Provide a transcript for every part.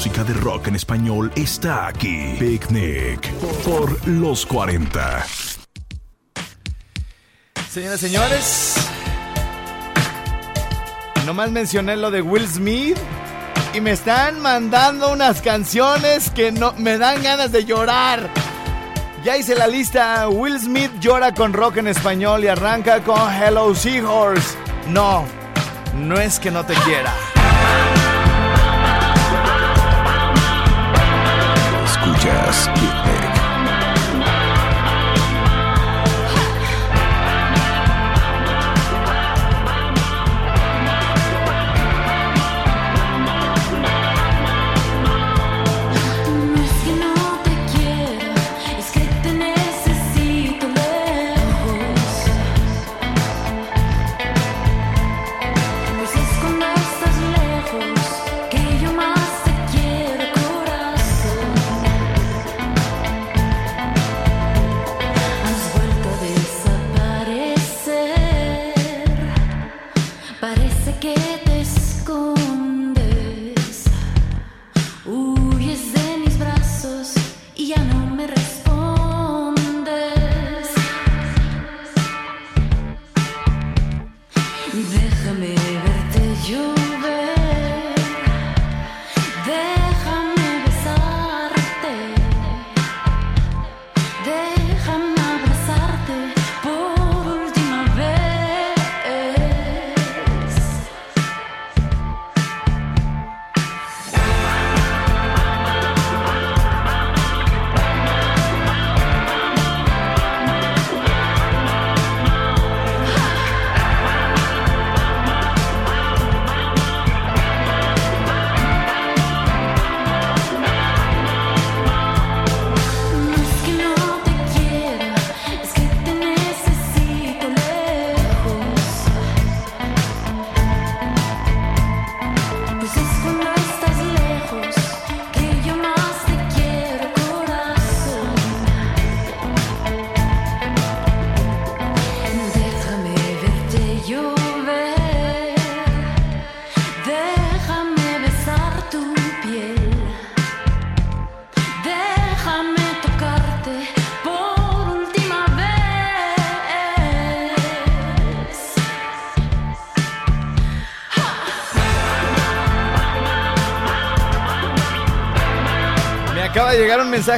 Música de rock en español está aquí. Picnic por los 40. Señoras y señores, nomás mencioné lo de Will Smith y me están mandando unas canciones que no me dan ganas de llorar. Ya hice la lista. Will Smith llora con rock en español y arranca con Hello Seahorse. No, no es que no te quiera.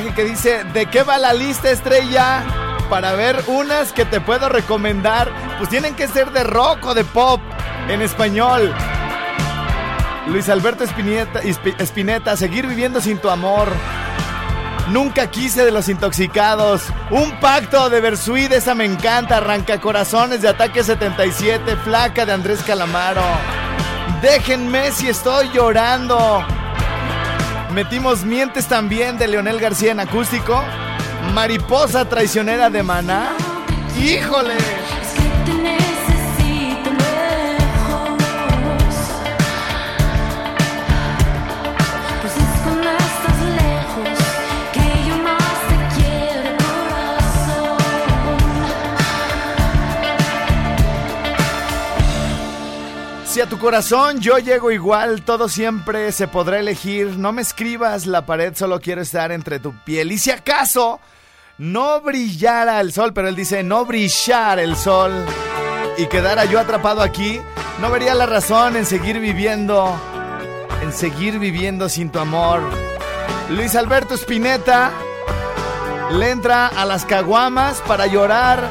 Que dice, ¿de qué va la lista estrella? Para ver unas que te puedo recomendar, pues tienen que ser de rock o de pop en español. Luis Alberto Espineta, Espi- Espineta, seguir viviendo sin tu amor. Nunca quise de los intoxicados. Un pacto de Versuit, esa me encanta. Arranca corazones de Ataque 77, flaca de Andrés Calamaro. Déjenme si estoy llorando. Metimos Mientes también de Leonel García en acústico. Mariposa traicionera de Maná. ¡Híjole! Si a tu corazón yo llego igual, todo siempre se podrá elegir. No me escribas la pared, solo quiero estar entre tu piel. Y si acaso no brillara el sol, pero él dice no brillar el sol y quedara yo atrapado aquí, no vería la razón en seguir viviendo, en seguir viviendo sin tu amor. Luis Alberto Spinetta le entra a las caguamas para llorar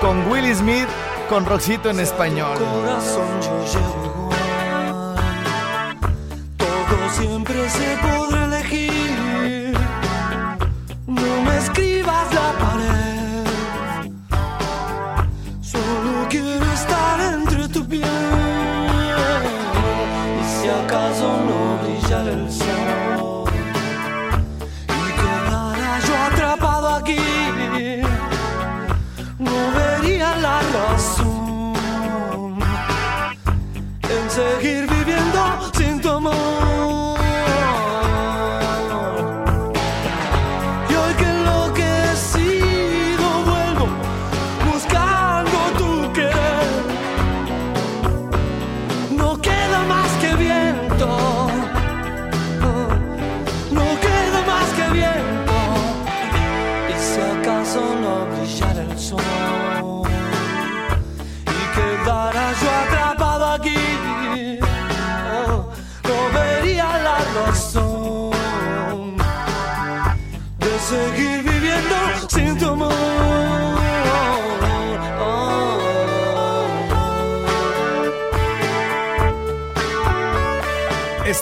con Will Smith, con Roxito en español. Siempre se podrá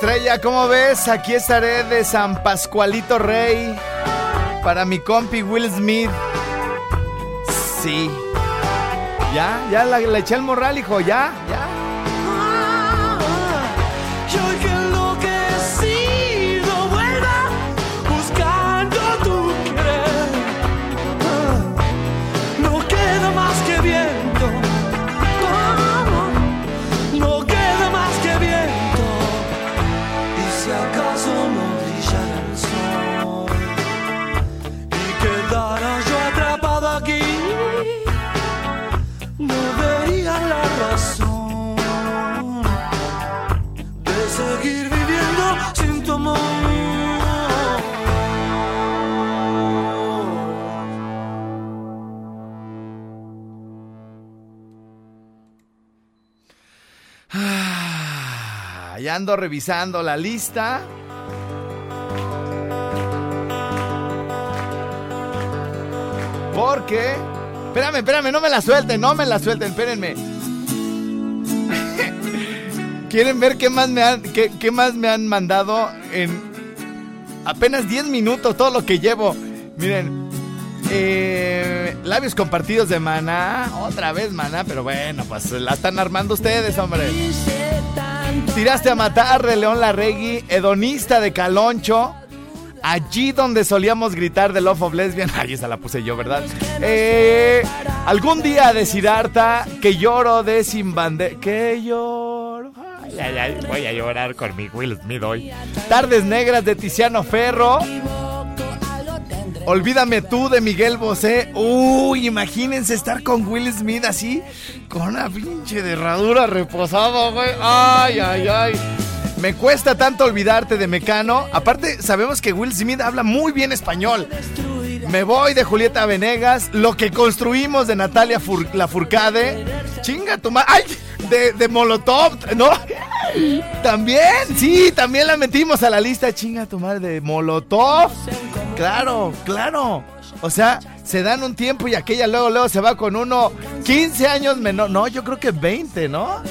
Estrella, ¿cómo ves? Aquí estaré de San Pascualito Rey para mi compi Will Smith. Sí. Ya, ya la- le eché el morral, hijo, ya, ando revisando la lista. Porque. Espérame, espérame, no me la suelten, no me la suelten, espérenme. ¿Quieren ver qué más me han, qué, más me han mandado en apenas 10 minutos todo lo que llevo? Miren, eh, labios compartidos de Maná, otra vez Maná, pero bueno, pues la están armando ustedes, hombre. Tiraste a matar de León Larregui, hedonista de Caloncho. Allí donde solíamos gritar de Love of Lesbian. Ay, esa la puse yo, ¿verdad? Eh, algún día de Siddhartha, que lloro de sin bandera. Que lloro. Voy a llorar con mi Will Smith hoy. Tardes negras de Tiziano Ferro. Olvídame tú de Miguel Bosé. Uy, imagínense estar con Will Smith así, con una pinche derradura reposada, güey. Ay, ay, ay. Me cuesta tanto olvidarte de Mecano. Aparte, sabemos que Will Smith habla muy bien español. Me voy de Julieta Venegas. Lo que construimos de Natalia Fur- Lafourcade. Chinga tu madre. ¡Ay! De, de Molotov, ¿no? También, sí, también la metimos a la lista. Chinga tu madre de Molotov. Claro, claro. O sea, se dan un tiempo y aquella luego, luego se va con uno 15 años menor. No, yo creo que 20, ¿no?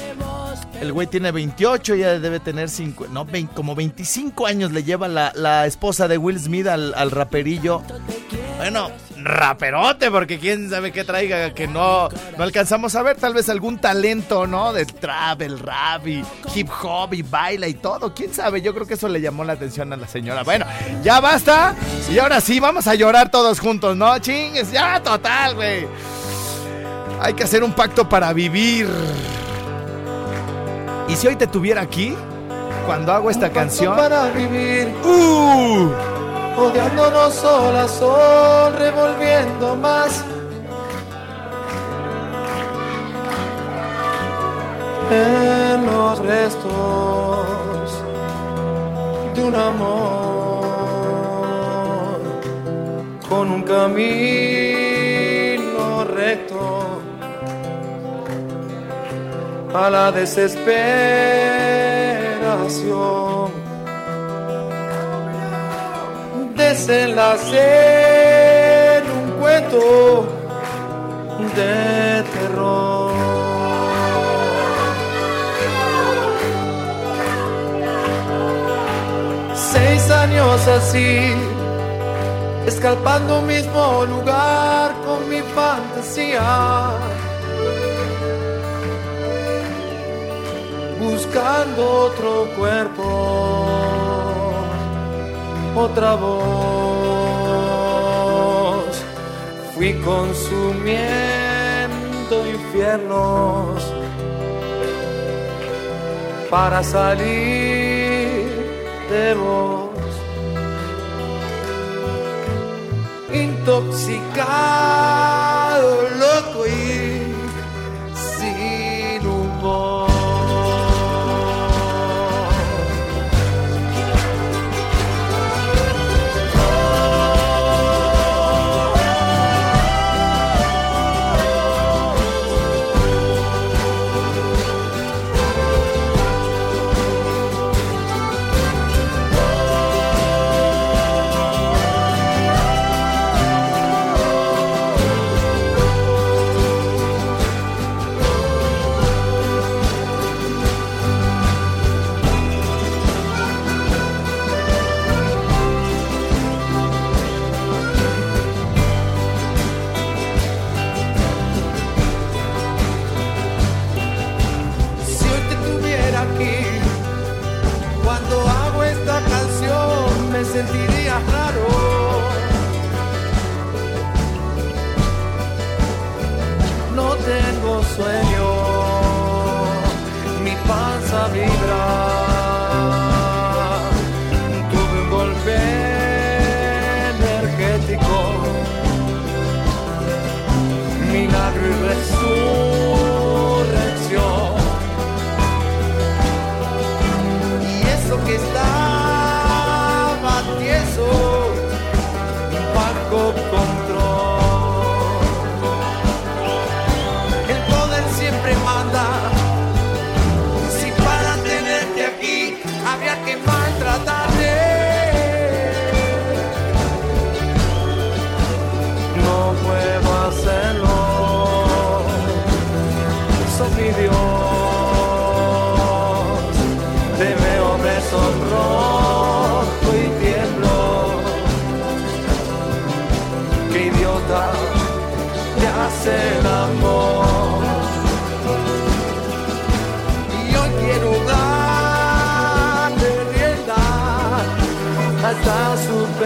El güey tiene 28, ya debe tener 5, no, 20, como 25 años le lleva la, la esposa de Will Smith al, al raperillo. Bueno, raperote, porque quién sabe qué traiga que no, no alcanzamos a ver. Tal vez algún talento, ¿no? De trap, el rap y hip hop y baila y todo. Quién sabe, yo creo que eso le llamó la atención a la señora. Bueno, ya basta. Y ahora sí, vamos a llorar todos juntos, ¿no? Chingues, ya, total, güey. Hay que hacer un pacto para vivir. ¿Y si hoy te tuviera aquí? Cuando hago esta canción. Para vivir, ¡Uh! Odiándonos sol a sol, revolviendo más. En los restos de un amor con un camino recto a la desesperación. Desenlace en un cuento de terror. Seis años así, escalpando mismo lugar con mi fantasía. buscando otro cuerpo, otra voz. Fui consumiendo infiernos para salir de vos. Intoxicado, tengo sueño, mi panza vibra.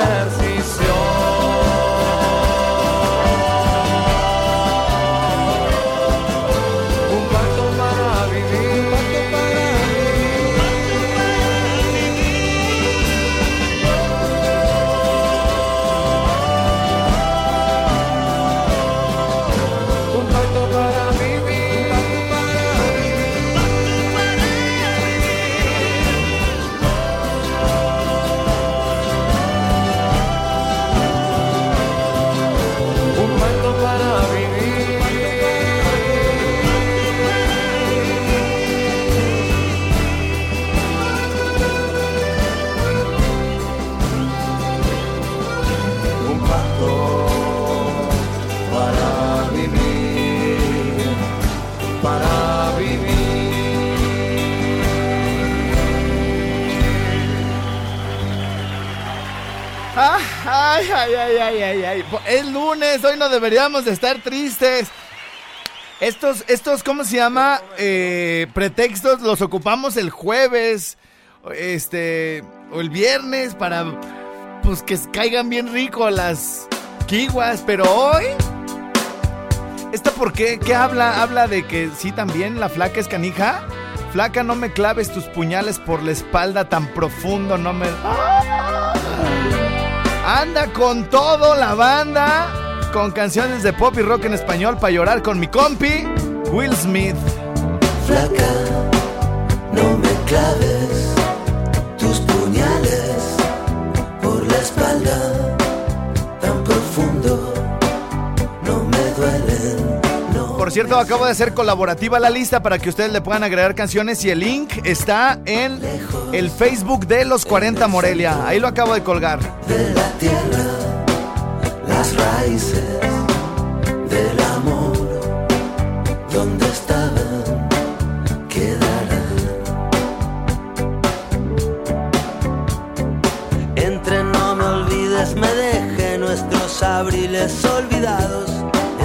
Superstición. Ah, Ay, ay, ay, ay, ay, ay. Es lunes, hoy no deberíamos de estar tristes. Estos, estos, ¿cómo se llama? Eh, pretextos los ocupamos el jueves, este, o el viernes para, pues, que caigan bien rico las kiguas, pero hoy... ¿Esta por qué? ¿Qué habla? Habla de que sí también la flaca es canija. Flaca, no me claves tus puñales por la espalda tan profundo, no me... Anda con todo la banda, con canciones de pop y rock en español para llorar con mi compi, Will Smith. Flaca, no me claves cierto, acabo de hacer colaborativa la lista para que ustedes le puedan agregar canciones y el link está en el Facebook de los 40 Morelia. Ahí lo acabo de colgar. de la tierra, las raíces del amor, donde estaban, quedarán. Entre no me olvides, me dejé nuestros abriles olvidados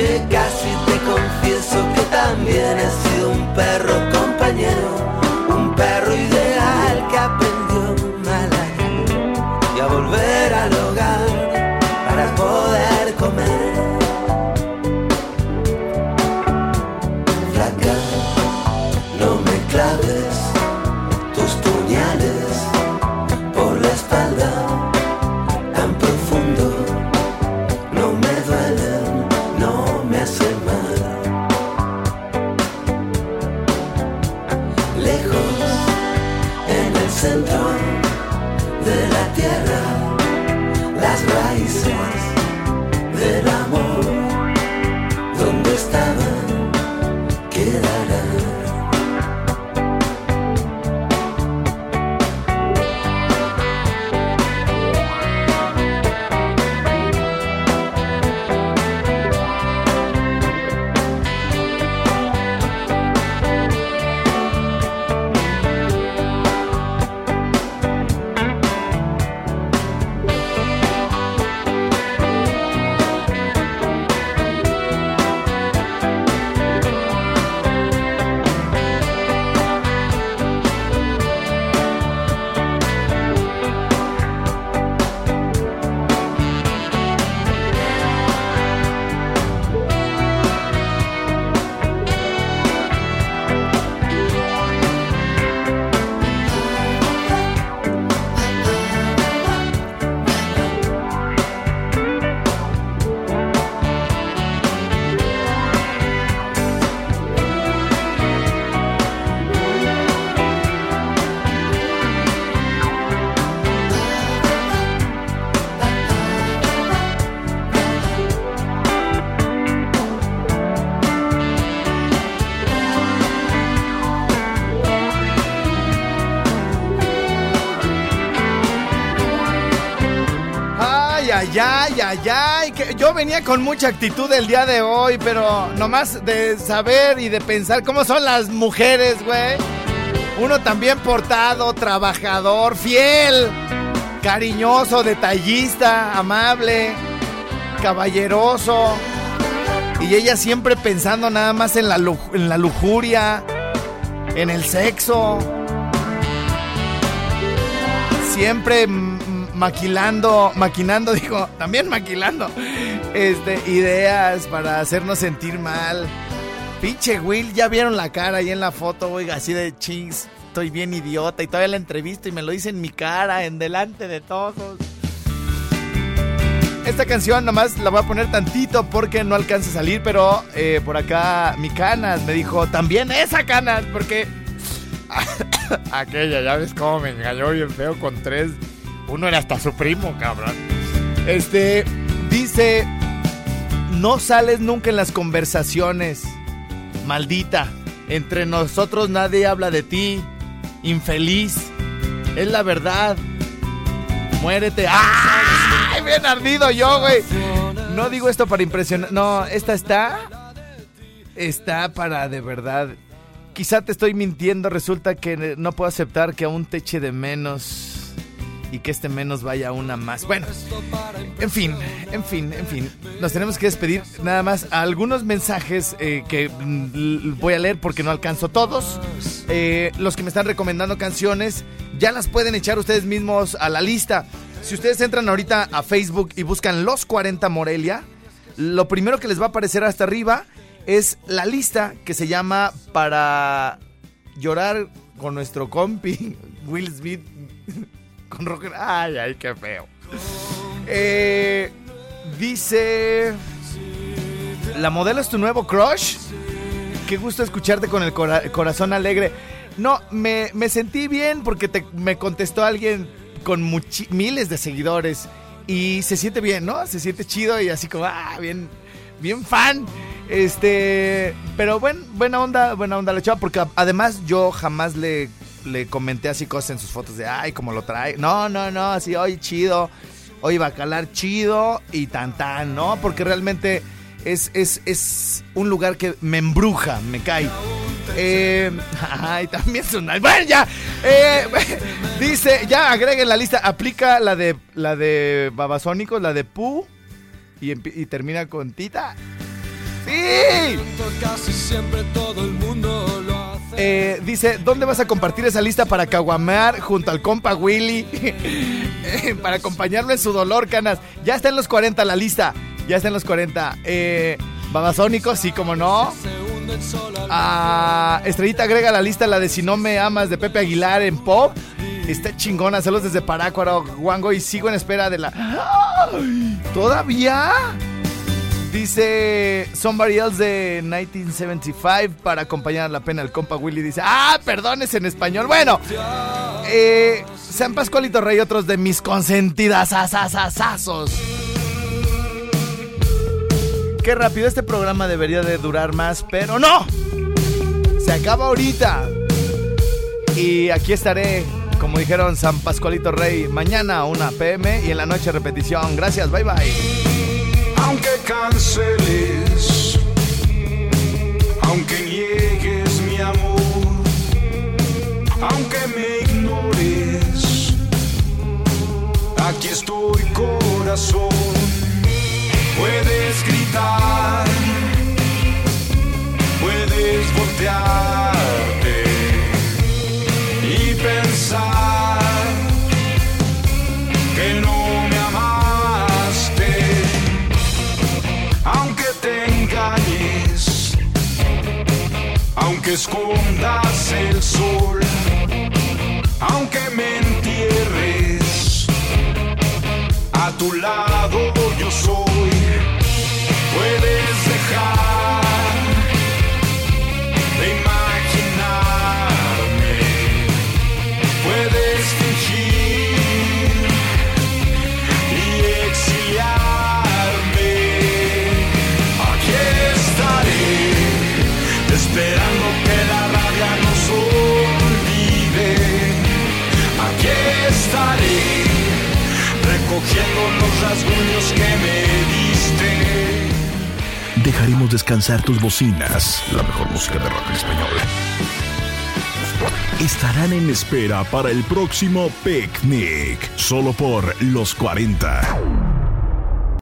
Aunque casi te confieso que también he sido un perro compañero, un perro ideal que aprendió mal a ir y a volver al hogar para poder comer. Flaca, no me claves venía con mucha actitud el día de hoy, pero nomás de saber y de pensar cómo son las mujeres, güey. Uno también portado, trabajador, fiel, cariñoso, detallista, amable, caballeroso. Y ella siempre pensando nada más en la, en la lujuria, en el sexo. Siempre maquilando, maquinando, digo, también maquilando, este, ideas para hacernos sentir mal. Pinche Will, ya vieron la cara ahí en la foto, oiga, así de chings, estoy bien idiota y todavía la entrevisto y me lo dice en mi cara, en delante de todos. Esta canción nomás la voy a poner tantito porque no alcanza a salir, pero eh, por acá mi Canas me dijo, también esa Canas, porque aquella, ya ves cómo me engañó bien feo con tres. Uno era hasta su primo, cabrón. Este, dice, no sales nunca en las conversaciones, maldita. Entre nosotros nadie habla de ti, infeliz. Es la verdad. Muérete. ¡Ay! Bien ardido yo, güey. No digo esto para impresionar. No, esta está. Está para de verdad. Quizá te estoy mintiendo. Resulta que no puedo aceptar que aún te eche de menos. Y que este menos vaya una más. Bueno, en fin, en fin, en fin. Nos tenemos que despedir nada más algunos mensajes eh, que mm, voy a leer porque no alcanzo todos. Eh, los que me están recomendando canciones, ya las pueden echar ustedes mismos a la lista. Si ustedes entran ahorita a Facebook y buscan Los 40 Morelia, lo primero que les va a aparecer hasta arriba es la lista que se llama Para llorar con nuestro compi Will Smith con Roger. Ay, ay, qué feo. Eh, dice. ¿La modelo es tu nuevo crush? Qué gusto escucharte con el cora- corazón alegre. No, me, me sentí bien porque me contestó alguien con miles de seguidores. Y se siente bien, ¿no? Se siente chido y así como, ah, bien, bien fan. Este, pero buen, buena onda, buena onda la chava, porque además yo jamás le, le comenté así cosas en sus fotos de, ay, como lo trae. No, no, no, así, oye, chido, oye, bacalar chido y tan tan, ¿no? Porque realmente es, es, es un lugar que me embruja, me cae. Eh, ay, también son. Bueno, ya. Eh, dice, ya agreguen la lista. Aplica la de la de Babasónicos, la de Pu. Y, termina con Tita. ¡Sí! Casi siempre todo el mundo lo. Eh, dice, ¿dónde vas a compartir esa lista para caguamear junto al compa Willy? Para acompañarlo en su dolor, canas. Ya está en los 40 la lista. Ya está en los 40. Eh, Babasónicos, sí, como no. Ah, Estrellita agrega la lista la de Si no me amas de Pepe Aguilar en pop. Está chingona, saludos desde Parácuaro, Guango, y sigo en espera de la. ¿Todavía? Dice Somebody Else de 1975 para acompañar a la pena el compa Willy. Dice, ah, perdón, es en español. Bueno, eh, San Pascualito Rey, otros de mis consentidas asasasazos. Qué rápido, este programa debería de durar más, pero no. Se acaba ahorita. Y aquí estaré, como dijeron San Pascualito Rey, mañana 1 pm y en la noche repetición. Gracias, bye bye. Aunque canceles, aunque niegues mi amor, aunque me ignores, aquí estoy corazón. Puedes gritar, puedes voltearte escondas el sol, aunque me entierres, a tu lado yo soy. Puedes dejar los rasguños que me diste. Dejaremos descansar tus bocinas. La mejor música de rock en español. Estarán en espera para el próximo picnic. Solo por los 40.